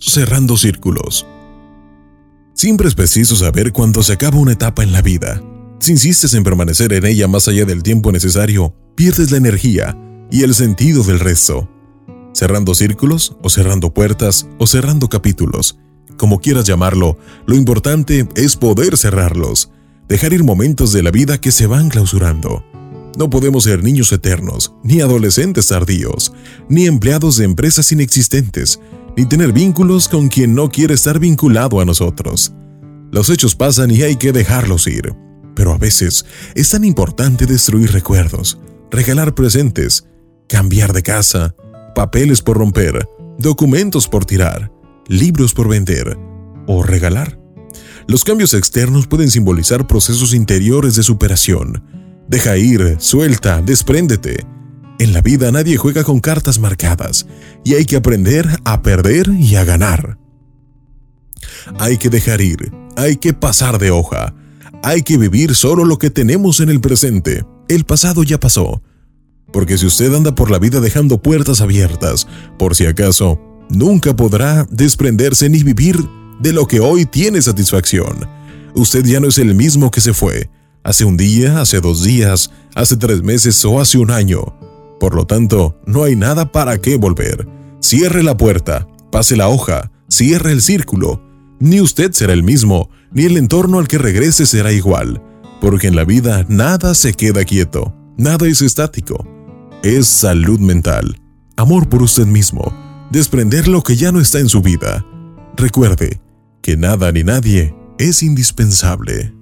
cerrando círculos. Siempre es preciso saber cuándo se acaba una etapa en la vida. Si insistes en permanecer en ella más allá del tiempo necesario, pierdes la energía y el sentido del resto. Cerrando círculos, o cerrando puertas, o cerrando capítulos, como quieras llamarlo, lo importante es poder cerrarlos, dejar ir momentos de la vida que se van clausurando. No podemos ser niños eternos, ni adolescentes tardíos, ni empleados de empresas inexistentes, ni tener vínculos con quien no quiere estar vinculado a nosotros. Los hechos pasan y hay que dejarlos ir, pero a veces es tan importante destruir recuerdos, regalar presentes, cambiar de casa, papeles por romper, documentos por tirar, libros por vender o regalar. Los cambios externos pueden simbolizar procesos interiores de superación. Deja ir, suelta, despréndete. En la vida nadie juega con cartas marcadas y hay que aprender a perder y a ganar. Hay que dejar ir, hay que pasar de hoja, hay que vivir solo lo que tenemos en el presente. El pasado ya pasó. Porque si usted anda por la vida dejando puertas abiertas, por si acaso, nunca podrá desprenderse ni vivir de lo que hoy tiene satisfacción. Usted ya no es el mismo que se fue, hace un día, hace dos días, hace tres meses o hace un año. Por lo tanto, no hay nada para qué volver. Cierre la puerta, pase la hoja, cierre el círculo. Ni usted será el mismo, ni el entorno al que regrese será igual, porque en la vida nada se queda quieto, nada es estático. Es salud mental, amor por usted mismo, desprender lo que ya no está en su vida. Recuerde que nada ni nadie es indispensable.